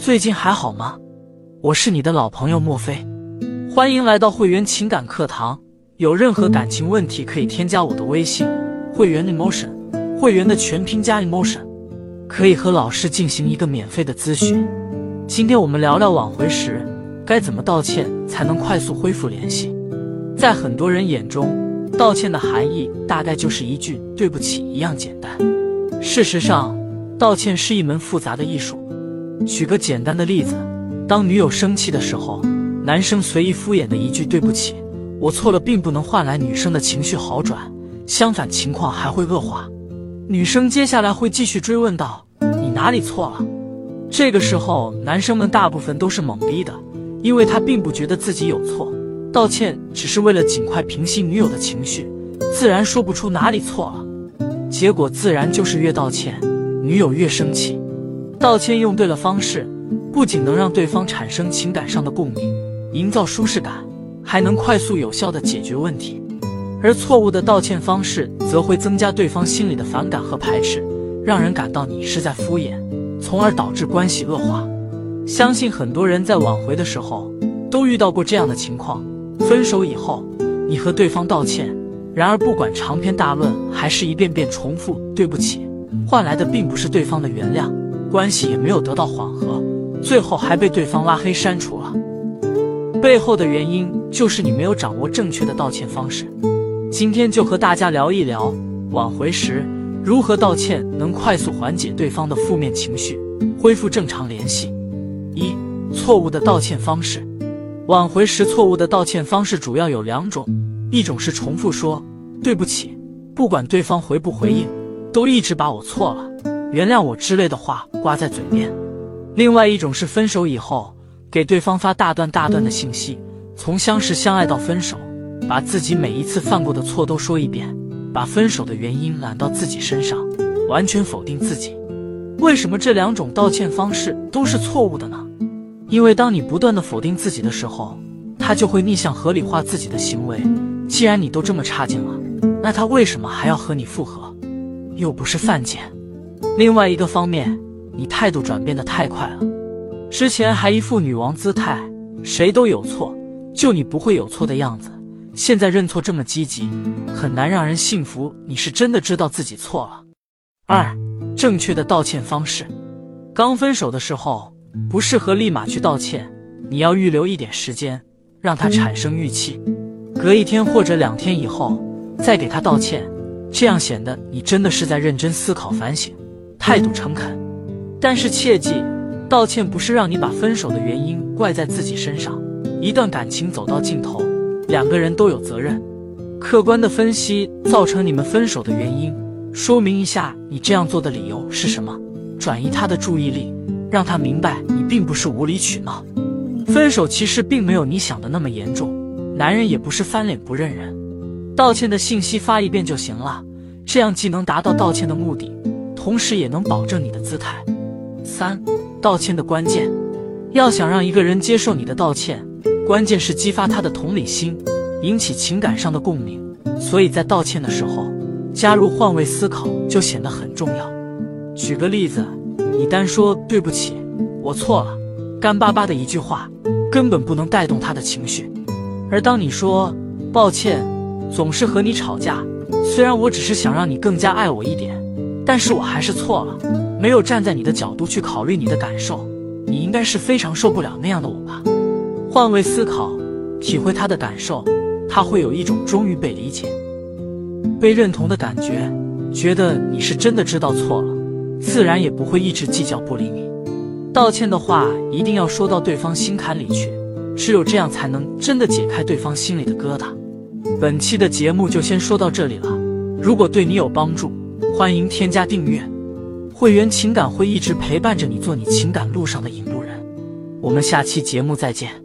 最近还好吗？我是你的老朋友莫非，欢迎来到会员情感课堂。有任何感情问题可以添加我的微信，会员 emotion，会员的全拼加 emotion，可以和老师进行一个免费的咨询。今天我们聊聊挽回时该怎么道歉才能快速恢复联系。在很多人眼中，道歉的含义大概就是一句对不起一样简单。事实上，道歉是一门复杂的艺术。举个简单的例子，当女友生气的时候，男生随意敷衍的一句“对不起，我错了”，并不能换来女生的情绪好转，相反情况还会恶化。女生接下来会继续追问道：“你哪里错了？”这个时候，男生们大部分都是懵逼的，因为他并不觉得自己有错，道歉只是为了尽快平息女友的情绪，自然说不出哪里错了。结果自然就是越道歉，女友越生气。道歉用对了方式，不仅能让对方产生情感上的共鸣，营造舒适感，还能快速有效的解决问题；而错误的道歉方式，则会增加对方心里的反感和排斥，让人感到你是在敷衍，从而导致关系恶化。相信很多人在挽回的时候，都遇到过这样的情况：分手以后，你和对方道歉，然而不管长篇大论，还是一遍遍重复“对不起”，换来的并不是对方的原谅。关系也没有得到缓和，最后还被对方拉黑删除了。背后的原因就是你没有掌握正确的道歉方式。今天就和大家聊一聊，挽回时如何道歉能快速缓解对方的负面情绪，恢复正常联系。一、错误的道歉方式。挽回时错误的道歉方式主要有两种，一种是重复说对不起，不管对方回不回应，都一直把我错了。原谅我之类的话挂在嘴边，另外一种是分手以后给对方发大段大段的信息，从相识相爱到分手，把自己每一次犯过的错都说一遍，把分手的原因揽到自己身上，完全否定自己。为什么这两种道歉方式都是错误的呢？因为当你不断的否定自己的时候，他就会逆向合理化自己的行为。既然你都这么差劲了，那他为什么还要和你复合？又不是犯贱。另外一个方面，你态度转变的太快了，之前还一副女王姿态，谁都有错，就你不会有错的样子。现在认错这么积极，很难让人信服你是真的知道自己错了。二，正确的道歉方式，刚分手的时候不适合立马去道歉，你要预留一点时间，让他产生预期，隔一天或者两天以后再给他道歉，这样显得你真的是在认真思考反省。态度诚恳，但是切记，道歉不是让你把分手的原因怪在自己身上。一段感情走到尽头，两个人都有责任。客观的分析造成你们分手的原因，说明一下你这样做的理由是什么，转移他的注意力，让他明白你并不是无理取闹。分手其实并没有你想的那么严重，男人也不是翻脸不认人。道歉的信息发一遍就行了，这样既能达到道歉的目的。同时也能保证你的姿态。三、道歉的关键，要想让一个人接受你的道歉，关键是激发他的同理心，引起情感上的共鸣。所以在道歉的时候，加入换位思考就显得很重要。举个例子，你单说对不起，我错了，干巴巴的一句话，根本不能带动他的情绪。而当你说抱歉，总是和你吵架，虽然我只是想让你更加爱我一点。但是我还是错了，没有站在你的角度去考虑你的感受，你应该是非常受不了那样的我吧？换位思考，体会他的感受，他会有一种终于被理解、被认同的感觉，觉得你是真的知道错了，自然也不会一直计较不理你。道歉的话一定要说到对方心坎里去，只有这样才能真的解开对方心里的疙瘩。本期的节目就先说到这里了，如果对你有帮助。欢迎添加订阅，会员情感会一直陪伴着你，做你情感路上的引路人。我们下期节目再见。